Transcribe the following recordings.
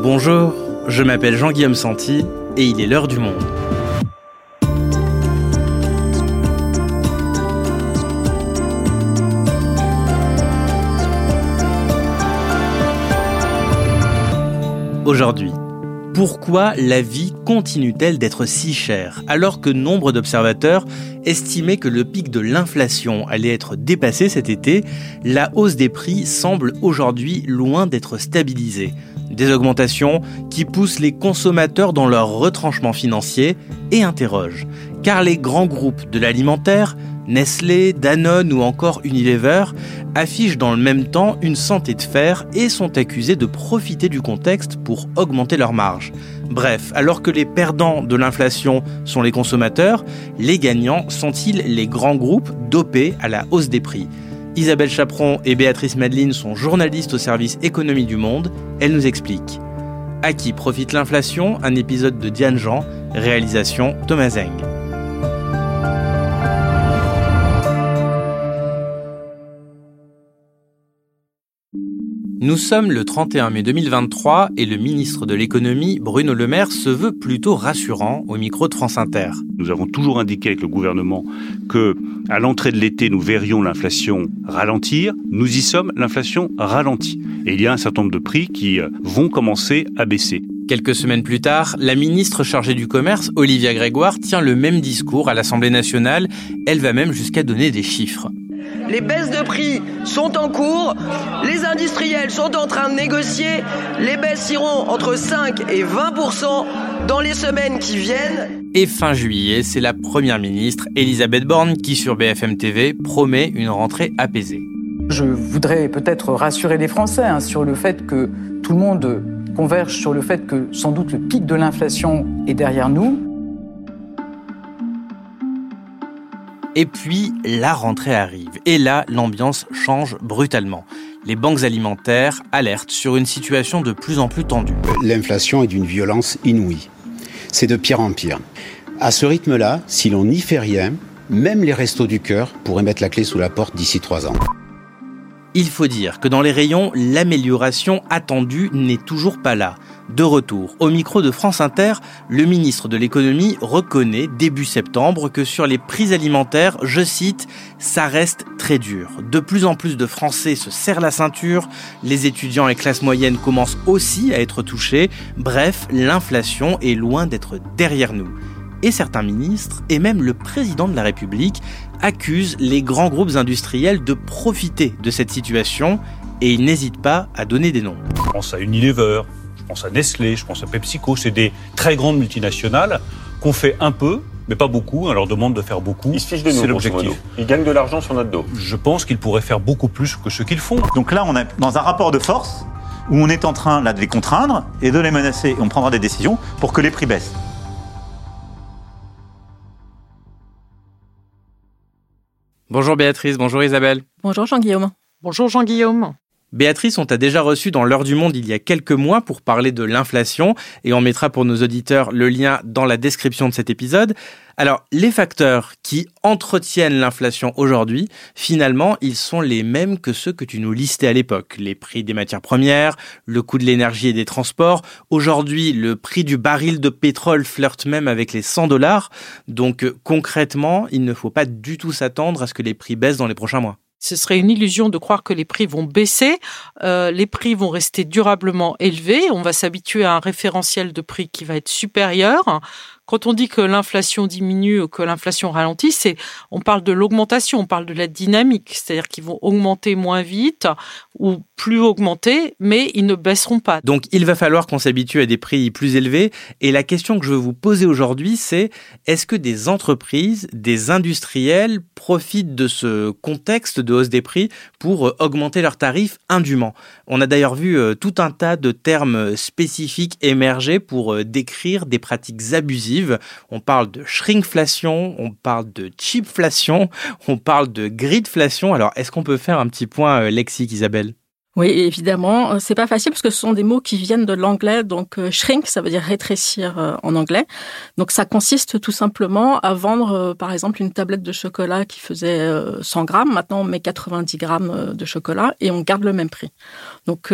Bonjour, je m'appelle Jean-Guillaume Santi et il est l'heure du monde. Aujourd'hui, pourquoi la vie continue-t-elle d'être si chère alors que nombre d'observateurs estimaient que le pic de l'inflation allait être dépassé cet été? La hausse des prix semble aujourd'hui loin d'être stabilisée. Des augmentations qui poussent les consommateurs dans leur retranchement financier et interrogent. Car les grands groupes de l'alimentaire, Nestlé, Danone ou encore Unilever affichent dans le même temps une santé de fer et sont accusés de profiter du contexte pour augmenter leurs marges. Bref, alors que les perdants de l'inflation sont les consommateurs, les gagnants sont-ils les grands groupes dopés à la hausse des prix? Isabelle Chaperon et Béatrice Madeline sont journalistes au service Économie du Monde. Elles nous expliquent. À qui profite l'inflation? Un épisode de Diane Jean, réalisation Thomas Zeng. Nous sommes le 31 mai 2023 et le ministre de l'économie, Bruno Le Maire, se veut plutôt rassurant au micro de France Inter. Nous avons toujours indiqué avec le gouvernement que, à l'entrée de l'été, nous verrions l'inflation ralentir. Nous y sommes, l'inflation ralentit. Et il y a un certain nombre de prix qui euh, vont commencer à baisser. Quelques semaines plus tard, la ministre chargée du commerce, Olivia Grégoire, tient le même discours à l'Assemblée nationale. Elle va même jusqu'à donner des chiffres. Les baisses de prix sont en cours, les industriels sont en train de négocier, les baisses iront entre 5 et 20% dans les semaines qui viennent. Et fin juillet, c'est la première ministre Elisabeth Borne qui sur BFM TV promet une rentrée apaisée. Je voudrais peut-être rassurer les Français hein, sur le fait que tout le monde converge sur le fait que sans doute le pic de l'inflation est derrière nous, Et puis, la rentrée arrive. Et là, l'ambiance change brutalement. Les banques alimentaires alertent sur une situation de plus en plus tendue. L'inflation est d'une violence inouïe. C'est de pire en pire. À ce rythme-là, si l'on n'y fait rien, même les restos du cœur pourraient mettre la clé sous la porte d'ici trois ans. Il faut dire que dans les rayons, l'amélioration attendue n'est toujours pas là. De retour au micro de France Inter, le ministre de l'économie reconnaît début septembre que sur les prix alimentaires, je cite, ça reste très dur. De plus en plus de Français se serrent la ceinture, les étudiants et classes moyennes commencent aussi à être touchés, bref, l'inflation est loin d'être derrière nous. Et certains ministres, et même le président de la République, accusent les grands groupes industriels de profiter de cette situation et ils n'hésitent pas à donner des noms. Pense à Unilever, pense à Nestlé, je pense à PepsiCo, c'est des très grandes multinationales qu'on fait un peu, mais pas beaucoup. On leur demande de faire beaucoup. Ils se fichent de nous. C'est l'objectif. Ils gagnent de l'argent sur notre dos. Je pense qu'ils pourraient faire beaucoup plus que ce qu'ils font. Donc là, on est dans un rapport de force où on est en train là, de les contraindre et de les menacer. Et on prendra des décisions pour que les prix baissent. Bonjour Béatrice, bonjour Isabelle. Bonjour Jean-Guillaume. Bonjour Jean-Guillaume. Béatrice, on t'a déjà reçu dans l'heure du monde il y a quelques mois pour parler de l'inflation et on mettra pour nos auditeurs le lien dans la description de cet épisode. Alors, les facteurs qui entretiennent l'inflation aujourd'hui, finalement, ils sont les mêmes que ceux que tu nous listais à l'époque. Les prix des matières premières, le coût de l'énergie et des transports. Aujourd'hui, le prix du baril de pétrole flirte même avec les 100 dollars. Donc, concrètement, il ne faut pas du tout s'attendre à ce que les prix baissent dans les prochains mois ce serait une illusion de croire que les prix vont baisser. Euh, les prix vont rester durablement élevés. On va s'habituer à un référentiel de prix qui va être supérieur. Quand on dit que l'inflation diminue ou que l'inflation ralentit, c'est on parle de l'augmentation, on parle de la dynamique, c'est-à-dire qu'ils vont augmenter moins vite ou plus augmenter, mais ils ne baisseront pas. Donc il va falloir qu'on s'habitue à des prix plus élevés. Et la question que je veux vous poser aujourd'hui, c'est est-ce que des entreprises, des industriels profitent de ce contexte de hausse des prix pour euh, augmenter leurs tarifs indûment? On a d'ailleurs vu euh, tout un tas de termes spécifiques émerger pour euh, décrire des pratiques abusives on parle de shrinkflation, on parle de cheapflation, on parle de gridflation. Alors, est-ce qu'on peut faire un petit point euh, lexique, Isabelle? Oui, évidemment, euh, c'est pas facile parce que ce sont des mots qui viennent de l'anglais. Donc euh, shrink, ça veut dire rétrécir en anglais. Donc ça consiste tout simplement à vendre, par exemple, une tablette de chocolat qui faisait 100 grammes. Maintenant, on met 90 grammes de chocolat et on garde le même prix. Donc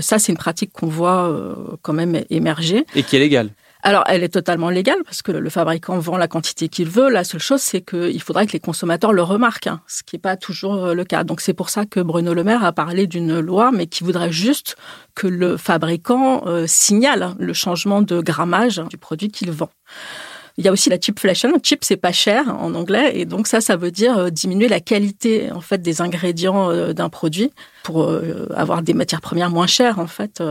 ça, c'est une pratique qu'on voit quand même émerger. Et qui est légale. Alors, elle est totalement légale parce que le fabricant vend la quantité qu'il veut. La seule chose, c'est qu'il faudrait que les consommateurs le remarquent, hein, ce qui n'est pas toujours euh, le cas. Donc, c'est pour ça que Bruno Le Maire a parlé d'une loi, mais qui voudrait juste que le fabricant euh, signale le changement de grammage du produit qu'il vend. Il y a aussi la chipflation. Chip, c'est pas cher en anglais, et donc ça, ça veut dire euh, diminuer la qualité en fait des ingrédients euh, d'un produit pour euh, avoir des matières premières moins chères en fait.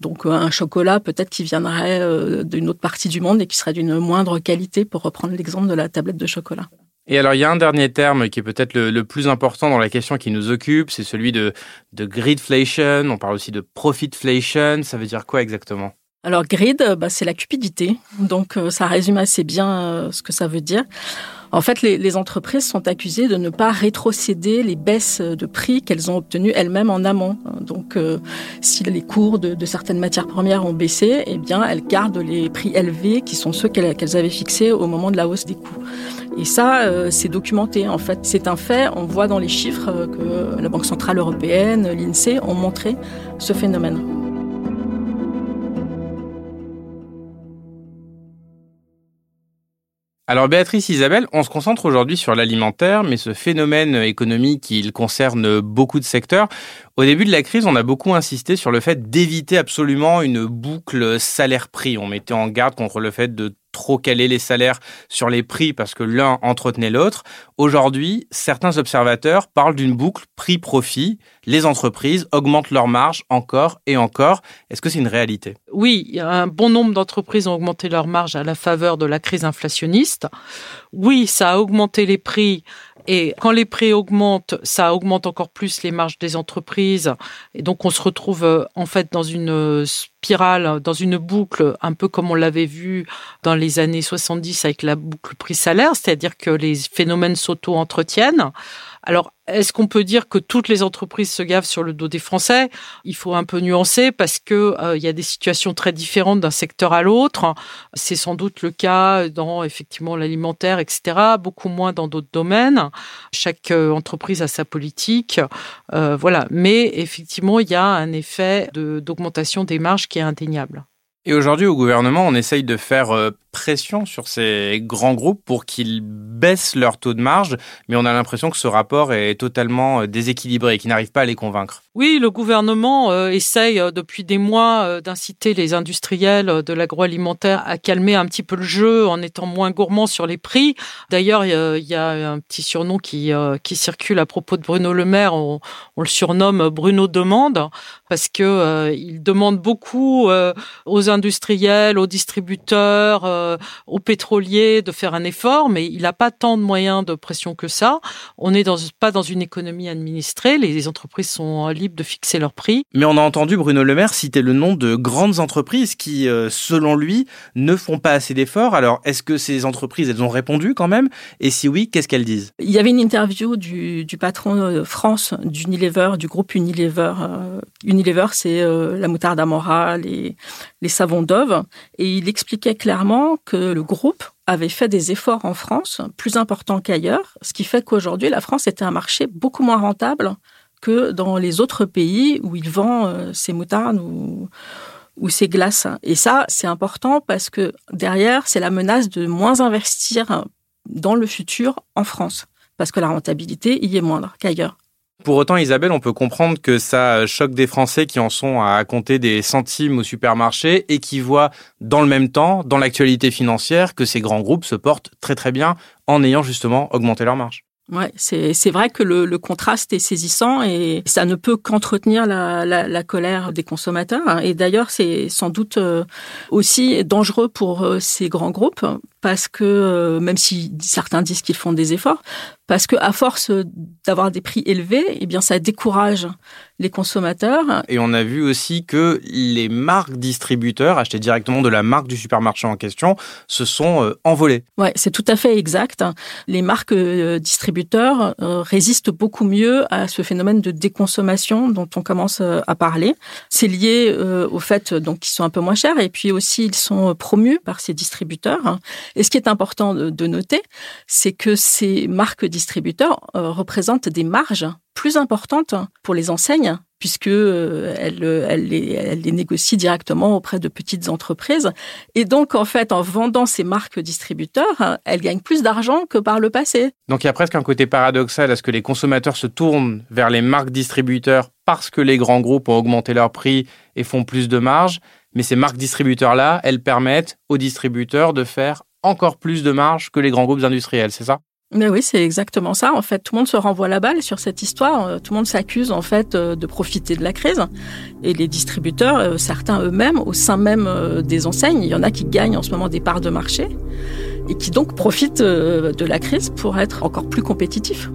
Donc un chocolat peut-être qui viendrait d'une autre partie du monde et qui serait d'une moindre qualité, pour reprendre l'exemple de la tablette de chocolat. Et alors, il y a un dernier terme qui est peut-être le, plus important dans la question qui nous occupe, c'est celui de, de greedflation. On parle aussi de profitflation. Ça veut dire quoi exactement? Alors grid, bah, c'est la cupidité, donc euh, ça résume assez bien euh, ce que ça veut dire. En fait, les, entreprises sont accusées de ne pas rétrocéder les baisses de prix qu'elles ont obtenues elles-mêmes en amont. Donc, euh, si les cours de, certaines matières premières ont baissé, eh bien, elles gardent les prix élevés qui sont ceux qu'elles avaient fixés au moment de la hausse des coûts. Et ça, c'est documenté. En fait, c'est un fait. On voit dans les chiffres que la Banque centrale européenne, l'INSEE ont montré ce phénomène. Alors Béatrice Isabelle, on se concentre aujourd'hui sur l'alimentaire, mais ce phénomène économique, il concerne beaucoup de secteurs. Au début de la crise, on a beaucoup insisté sur le fait d'éviter absolument une boucle salaire-prix. On mettait en garde contre le fait de trop caler les salaires sur les prix parce que l'un entretenait l'autre. Aujourd'hui, certains observateurs parlent d'une boucle prix-profit. Les entreprises augmentent leurs marges encore et encore. Est-ce que c'est une réalité? Oui, un bon nombre d'entreprises ont augmenté leurs marges à la faveur de la crise inflationniste. Oui, ça a augmenté les prix et quand les prix augmentent, ça augmente encore plus les marges des entreprises. Et donc, on se retrouve euh, en fait dans une spirale, dans une boucle, un peu comme on l'avait vu dans les années 70 avec la boucle prix-salaire, c'est-à-dire que les phénomènes s'auto-entretiennent. Alors, est-ce qu'on peut dire que toutes les entreprises se gavent sur le dos des Français? Il faut un peu nuancer parce que euh, il y a des situations très différentes d'un secteur à l'autre. C'est sans doute le cas dans effectivement l'alimentaire, etc. Beaucoup moins dans d'autres domaines. Chaque euh, entreprise a sa politique, euh, voilà. Mais effectivement, il y a un effet d'augmentation des marges qui est indéniable. Et aujourd'hui, au gouvernement, on essaye de faire pression sur ces grands groupes pour qu'ils baissent leur taux de marge, mais on a l'impression que ce rapport est totalement euh, déséquilibré et qu'ils n'arrivent pas à les convaincre. Oui, le gouvernement euh, essaye euh, depuis des mois d'inciter les industriels de l'agroalimentaire à calmer un petit peu le jeu en étant moins gourmands sur les prix. D'ailleurs, il y a un petit surnom qui, circule à propos de Bruno Le Maire, on, le surnomme Bruno Demande, parce que il demande beaucoup aux industriels, aux distributeurs, euh, aux pétroliers de faire un effort, mais il n'a pas tant de moyens de pression que ça. On n'est pas dans une économie administrée. Les entreprises sont libres de fixer leurs prix. Mais on a entendu Bruno Le Maire citer le nom de grandes entreprises qui, euh, selon lui, ne font pas assez d'efforts. Alors, est-ce que ces entreprises, elles ont répondu quand même? Et si oui, qu'est-ce qu'elles disent? Il y avait une interview du, patron de France d'Unilever, du groupe Unilever. Euh, Unilever, c'est la moutarde Amora, les, les savons Dove, et il expliquait clairement que le groupe avait fait des efforts en France plus importants qu'ailleurs, ce qui fait qu'aujourd'hui, la France était un marché beaucoup moins rentable que dans les autres pays où il vend euh, ses moutardes ou, ou ses glaces. Et ça, c'est important parce que derrière, c'est la menace de moins investir dans le futur en France, parce que la rentabilité y est moindre qu'ailleurs. Pour autant, Isabelle, on peut comprendre que ça choque des Français qui en sont à compter des centimes au supermarché et qui voient dans le même temps, dans l'actualité financière, que ces grands groupes se portent très très bien en ayant justement augmenté leurs marges. Ouais, c'est vrai que le, contraste est saisissant et ça ne peut qu'entretenir la, colère des consommateurs. Et d'ailleurs, c'est sans doute euh, aussi dangereux pour euh, ces grands groupes parce que euh, même si certains disent qu'ils font des efforts, parce que à force d'avoir des prix élevés, eh bien ça décourage les consommateurs. Et on a vu aussi que les marques distributeurs, achetées directement de la marque du supermarché en question, se sont euh, envolées. Ouais, c'est tout à fait exact. Les marques euh, distributeurs euh, résistent beaucoup mieux à ce phénomène de déconsommation dont on commence à parler. C'est lié au fait donc qu'ils sont un peu moins chers et puis aussi ils sont promus par ces distributeurs. Et ce qui est important de, noter, c'est que ces marques distributeurs euh, représentent des marges plus importantes pour les enseignes puisque euh, elles, elles, les, négocient directement auprès de petites entreprises. Et donc, en fait, en vendant ces marques distributeurs, elles gagnent plus d'argent que par le passé. Donc, il y a presque un côté paradoxal à ce que les consommateurs se tournent vers les marques distributeurs parce que les grands groupes ont augmenté leurs prix et font plus de marge. Mais ces marques distributeurs-là, elles permettent aux distributeurs de faire encore plus de marge que les grands groupes industriels, c'est ça? Mais oui, c'est exactement ça. En fait, tout le monde se renvoie la balle sur cette histoire. Euh, tout le monde s'accuse en fait euh, de profiter de la crise. Et les distributeurs, euh, certains eux-mêmes, au sein même des enseignes, il y en a qui gagnent en ce moment des parts de marché et qui donc profitent de la crise pour être encore plus compétitifs.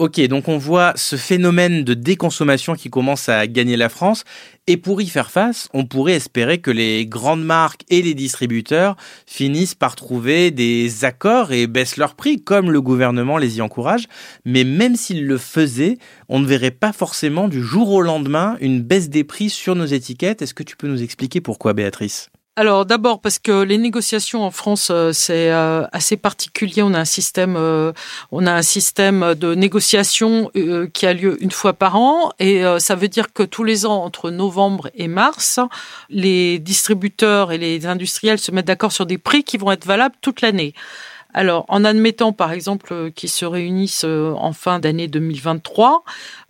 Ok, donc on voit ce phénomène de déconsommation qui commence à gagner la France. Et pour y faire face, on pourrait espérer que les grandes marques et les distributeurs finissent par trouver des accords et baissent leurs prix, comme le gouvernement les y encourage. Mais même s'ils le faisaient, on ne verrait pas forcément du jour au lendemain une baisse des prix sur nos étiquettes. Est-ce que tu peux nous expliquer pourquoi, Béatrice? Alors d'abord parce que les négociations en France euh, c'est euh, assez particulier. On a un système, euh, on a un système de négociation qui a lieu une fois par an et ça veut dire que tous les ans entre novembre et mars, les distributeurs et les industriels se mettent d'accord sur des prix qui vont être valables toute l'année. Alors, en admettant par exemple qu'ils se réunissent en fin d'année 2023,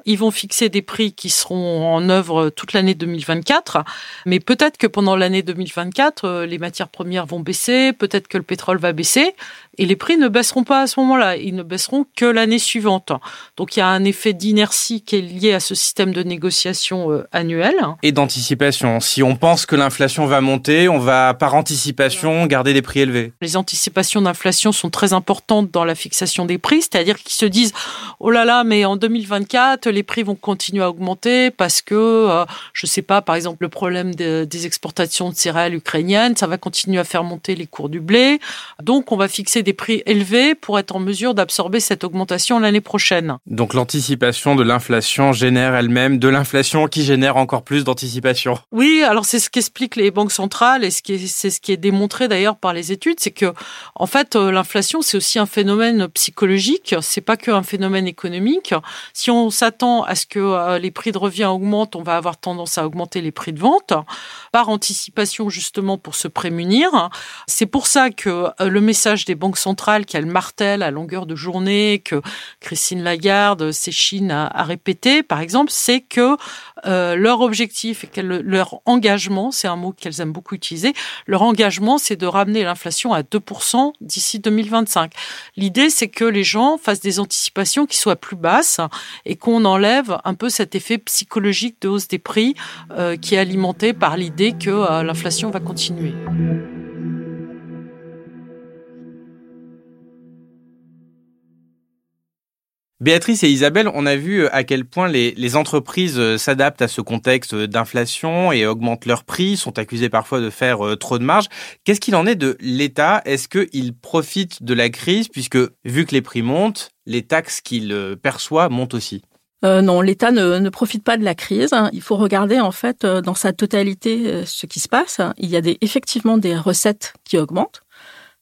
ils vont fixer des prix qui seront en œuvre toute l'année 2024, mais peut-être que pendant l'année 2024, euh, les matières premières vont baisser, peut-être que le pétrole va baisser, et les prix ne baisseront pas à ce moment-là, ils ne baisseront que l'année suivante. Donc il y a un effet d'inertie qui est lié à ce système de négociation euh, annuel. Et d'anticipation. Si on pense que l'inflation va monter, on va par anticipation garder des prix élevés. Les anticipations d'inflation sont très importantes dans la fixation des prix, c'est-à-dire qu'ils se disent oh là là, mais en 2024 les prix vont continuer à augmenter parce que euh, je sais pas, par exemple le problème des exportations de céréales ukrainiennes, ça va continuer à faire monter les cours du blé. Donc on va fixer des prix élevés pour être en mesure d'absorber cette augmentation l'année prochaine. Donc l'anticipation de l'inflation génère elle-même de l'inflation qui génère encore plus d'anticipation. Oui, alors c'est ce qu'expliquent les banques centrales et c'est ce qui est démontré d'ailleurs par les études, c'est que en fait euh, l'inflation c'est aussi un phénomène psychologique, c'est pas qu'un phénomène économique. Si on s'attend à ce que euh, les prix de revient augmentent, on va avoir tendance à augmenter les prix de vente par anticipation justement pour se prémunir. C'est pour ça que euh, le message des banques centrales qu'elles martèlent à longueur de journée, que Christine Lagarde s'échine à, à répéter, par exemple, c'est que euh, leur objectif et leur engagement, c'est un mot qu'elles aiment beaucoup utiliser, leur engagement, c'est de ramener l'inflation à 2% d'ici 2025. L'idée, c'est que les gens fassent des anticipations qui soient plus basses et qu'on enlève un peu cet effet psychologique de hausse des prix euh, qui est alimenté par l'idée que euh, l'inflation va continuer. Béatrice et Isabelle, on a vu euh, à quel point les, entreprises s'adaptent à ce contexte d'inflation et augmentent leurs prix, sont accusées parfois de faire trop de marge. Qu'est-ce qu'il en est de l'État? Est-ce qu'il profite de la crise? Puisque, vu que les prix montent, les taxes qu'il perçoit montent aussi non, l'État ne, profite pas de la crise. Il faut regarder en fait dans sa totalité ce qui se passe. Il y a des, effectivement des recettes qui augmentent.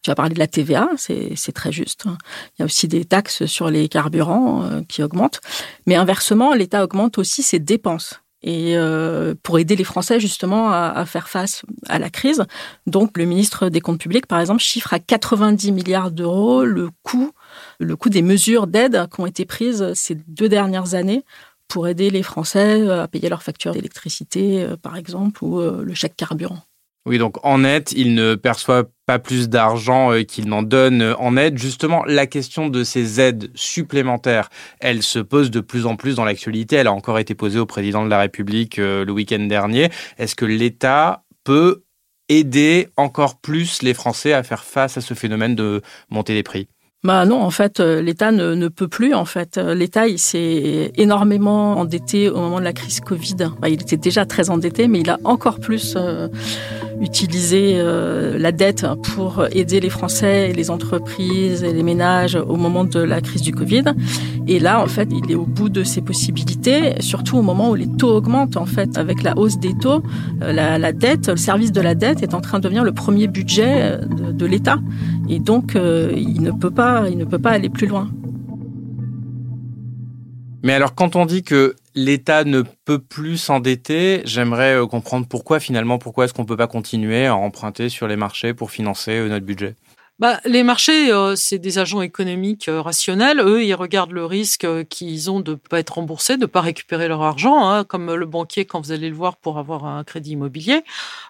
Tu as parlé de la TVA, c'est très juste. Il y a aussi des taxes sur les carburants euh, qui augmentent. Mais inversement, l'État augmente aussi ses dépenses. Et euh, pour aider les Français justement à, faire face à la crise. Donc le ministre des Comptes publics, par exemple, chiffre à 90 milliards d'euros le coût, le coût des mesures d'aide qui ont été prises ces deux dernières années pour aider les Français à payer leurs factures d'électricité, euh, par exemple, ou le chèque carburant. Oui, donc en net, il ne perçoit pas plus d'argent euh, qu'il n'en donne euh, en aide. Justement, la question de ces aides supplémentaires, elle se pose de plus en plus dans l'actualité. Elle a encore été posée au président de la République euh, le week-end dernier. Est-ce que l'État peut aider encore plus les Français à faire face à ce phénomène de montée des prix? Bah non, en fait, euh, l'État ne, peut plus. En fait, l'État il s'est énormément endetté au moment de la crise Covid. Bah, il était déjà très endetté, mais il a encore plus euh, utilisé euh, la dette pour aider les Français, les entreprises et les ménages au moment de la crise du Covid. Et là, en fait, il est au bout de ses possibilités, surtout au moment où les taux augmentent. En fait, avec la hausse des taux, la, la, dette, le service de la dette est en train de devenir le premier budget de, de l'État. Et donc, il ne peut pas il ne peut pas aller plus loin. Mais alors, quand on dit que l'État ne peut plus s'endetter, j'aimerais euh, comprendre pourquoi finalement, pourquoi est-ce qu'on ne peut pas continuer à emprunter sur les marchés pour financer euh, notre budget? Bah, les marchés, euh, c'est des agents économiques euh, rationnels. Eux, ils regardent le risque euh, qu'ils ont de pas être remboursés, de pas récupérer leur argent, hein, comme le banquier quand vous allez le voir pour avoir un crédit immobilier.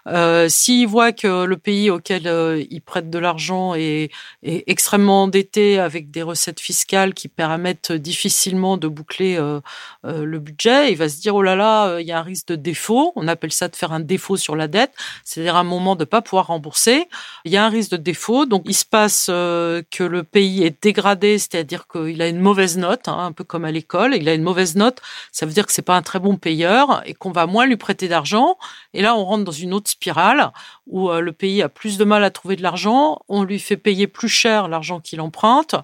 Euh, S'ils voient que le pays auquel ils prêtent de l'argent est, est, extrêmement endetté avec des recettes fiscales qui permettent difficilement de boucler euh, le budget, il va se dire oh là là, il y a un risque de défaut. On appelle ça de faire un défaut sur la dette, c'est-à-dire un moment de pas pouvoir rembourser. Il y a un risque de défaut, donc se passe euh, que le pays est dégradé, c'est-à-dire qu'il a une mauvaise note, hein, un peu comme à l'école. Il a une mauvaise note, ça veut dire que c'est pas un très bon payeur et qu'on va moins lui prêter d'argent. Et là, on rentre dans une autre spirale où euh, le pays a plus de mal à trouver de l'argent, on lui fait payer plus cher l'argent qu'il emprunte,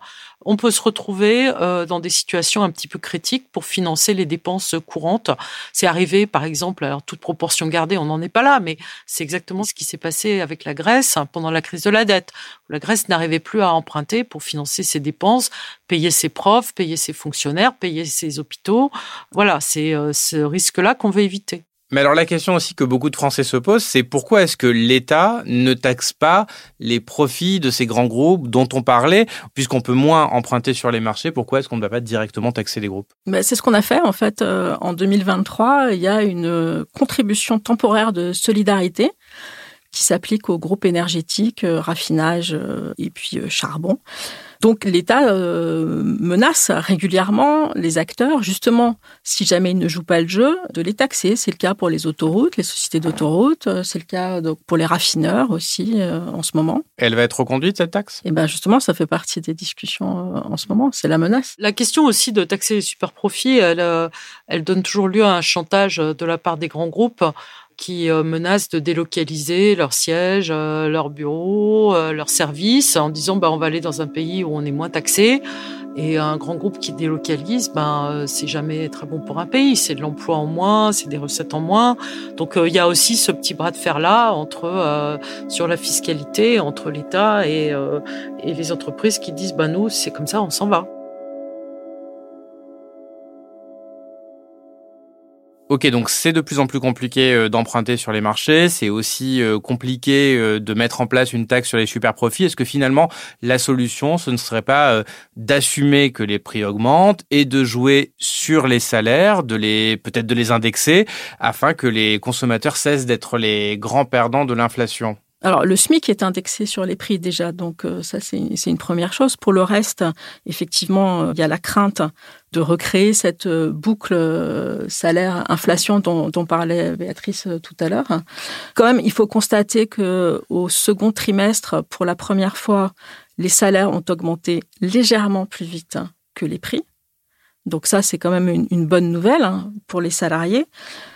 on peut se retrouver euh, dans des situations un petit peu critiques pour financer les dépenses courantes. C'est arrivé, par exemple, alors toute proportion gardée, on n'en est pas là, mais c'est exactement ce qui s'est passé avec la Grèce pendant la crise de la dette. La Grèce n'arrivait plus à emprunter pour financer ses dépenses, payer ses profs, payer ses fonctionnaires, payer ses hôpitaux. Voilà, c'est euh, ce risque-là qu'on veut éviter. Mais alors la question aussi que beaucoup de Français se posent, c'est pourquoi est-ce que l'État ne taxe pas les profits de ces grands groupes dont on parlait, puisqu'on peut moins emprunter sur les marchés, pourquoi est-ce qu'on ne va pas directement taxer les groupes? Ben, C'est ce qu'on a fait en fait euh, en 2023. Il y a une contribution temporaire de solidarité qui s'applique aux groupes énergétiques, euh, raffinage euh, et puis charbon. Donc l'État euh, menace régulièrement les acteurs, justement, si jamais ils ne jouent pas le jeu, de les taxer. C'est le cas pour les autoroutes, les sociétés d'autoroutes, euh, c'est le cas donc, pour les raffineurs aussi euh, en ce moment. Elle va être reconduite, cette taxe? Et eh bien justement, ça fait partie des discussions en ce moment, c'est la menace. La question aussi de taxer les super profits, elle, elle donne toujours lieu à un chantage de la part des grands groupes qui euh, menacent de délocaliser leur siège, euh, leur bureau, euh, leurs services, en disant bah, on va aller dans un pays où on est moins taxé. Et un grand groupe qui délocalise, ben c'est jamais très bon pour un pays. C'est de l'emploi en moins, c'est des recettes en moins. Donc il y a aussi ce petit bras de fer là entre sur la fiscalité entre l'État et, et les entreprises qui disent ben nous c'est comme ça, on s'en va. Ok, donc c'est de plus en plus compliqué euh, d'emprunter sur les marchés, c'est aussi euh, compliqué euh, de mettre en place une taxe sur les super profits. Est-ce que finalement la solution, ce ne serait pas d'assumer que les prix augmentent et de jouer sur les salaires, de les peut-être de les indexer, afin que les consommateurs cessent d'être les grands perdants de l'inflation? Alors, le SMIC est indexé sur les prix déjà, donc ça, c'est une première chose. Pour le reste, effectivement, il y a la crainte de recréer cette euh, boucle euh, salaire-inflation dont, parlait Béatrice euh, tout à l'heure. Quand même, il faut constater que au second trimestre, pour la première fois, les salaires ont augmenté légèrement plus vite que les prix. Donc ça, c'est quand même une, une bonne nouvelle hein, pour les salariés.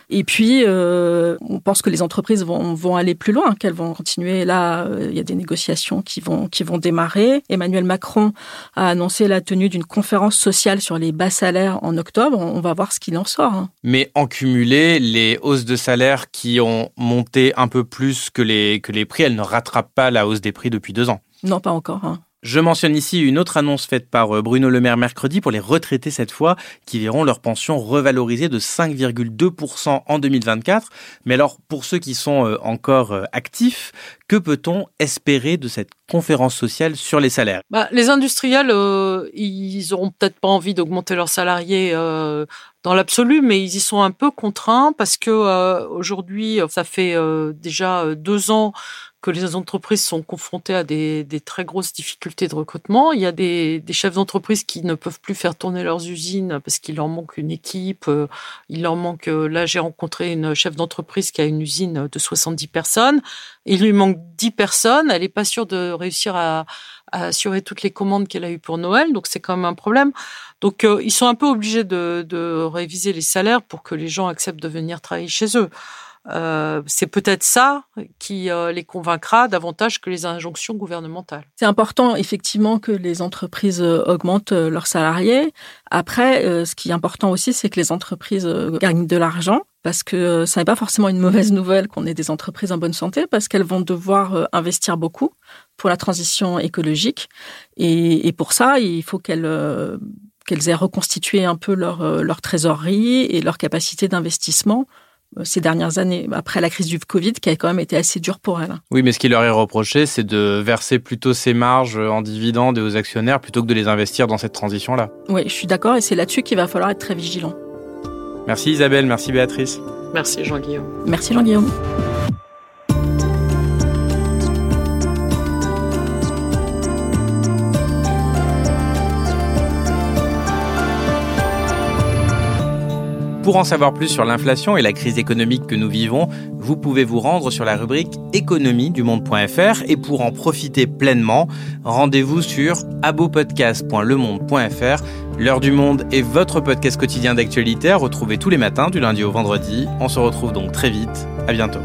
Et puis, euh, on pense que les entreprises vont, vont aller plus loin, qu'elles vont continuer. Là, euh, il y a des négociations qui vont, qui vont démarrer. Emmanuel Macron a annoncé la tenue d'une conférence sociale sur les bas salaires en octobre. On va voir ce qu'il en sort. Hein. Mais en cumulé, les hausses de salaire qui ont monté un peu plus que les, que les prix, elles ne rattrapent pas la hausse des prix depuis deux ans. Non, pas encore. Hein. Je mentionne ici une autre annonce faite par euh, Bruno Le Maire mercredi pour les retraités cette fois, qui verront leur pension revalorisée de 5,2% en 2024. Mais alors, pour ceux qui sont euh, encore euh, actifs, que peut-on espérer de cette conférence sociale sur les salaires bah, Les industriels, ils auront peut-être pas envie d'augmenter leurs salariés dans l'absolu, mais ils y sont un peu contraints parce que aujourd'hui, ça fait déjà deux ans que les entreprises sont confrontées à des, très grosses difficultés de recrutement. Il y a des, chefs d'entreprise qui ne peuvent plus faire tourner leurs usines parce qu'il leur manque une équipe. Euh, il leur manque. Euh, là, j'ai rencontré une chef d'entreprise qui a une usine de 70 personnes. Il lui manque 10 personnes. Elle n'est pas sûre de réussir à, assurer toutes les commandes qu'elle a eues pour Noël. Donc, c'est quand même un problème. Donc, euh, ils sont un peu obligés de, de réviser les salaires pour que les gens acceptent de venir travailler chez eux. Euh, c'est peut-être ça qui euh, les convaincra davantage que les injonctions gouvernementales. C'est important effectivement que les entreprises euh, augmentent leurs salariés. Après, ce qui est important aussi, c'est que les entreprises gagnent de l'argent parce que ça n'est pas forcément une mauvaise nouvelle qu'on ait des entreprises en bonne santé parce qu'elles vont devoir investir beaucoup pour la transition écologique et, pour ça, il faut qu'elles qu'elles aient reconstitué un peu leur, leur trésorerie et leur capacité d'investissement euh, ces dernières années, après la crise du Covid, qui a quand même été assez dure pour elle. Oui, mais ce qui leur est reproché, c'est de verser plutôt ces marges en dividendes et aux actionnaires plutôt que de les investir dans cette transition-là. Oui, je suis d'accord, et c'est là-dessus qu'il va falloir être très vigilant. Merci Isabelle, merci Béatrice. Merci Jean-Guillaume. Merci Jean-Guillaume. Pour en savoir plus sur l'inflation et la crise économique que nous vivons, vous pouvez vous rendre sur la rubrique économie du monde.fr et pour en profiter pleinement, rendez-vous sur abopodcast.lemonde.fr. L'heure du monde est votre podcast quotidien d'actualité à retrouver tous les matins du lundi au vendredi. On se retrouve donc très vite. À bientôt.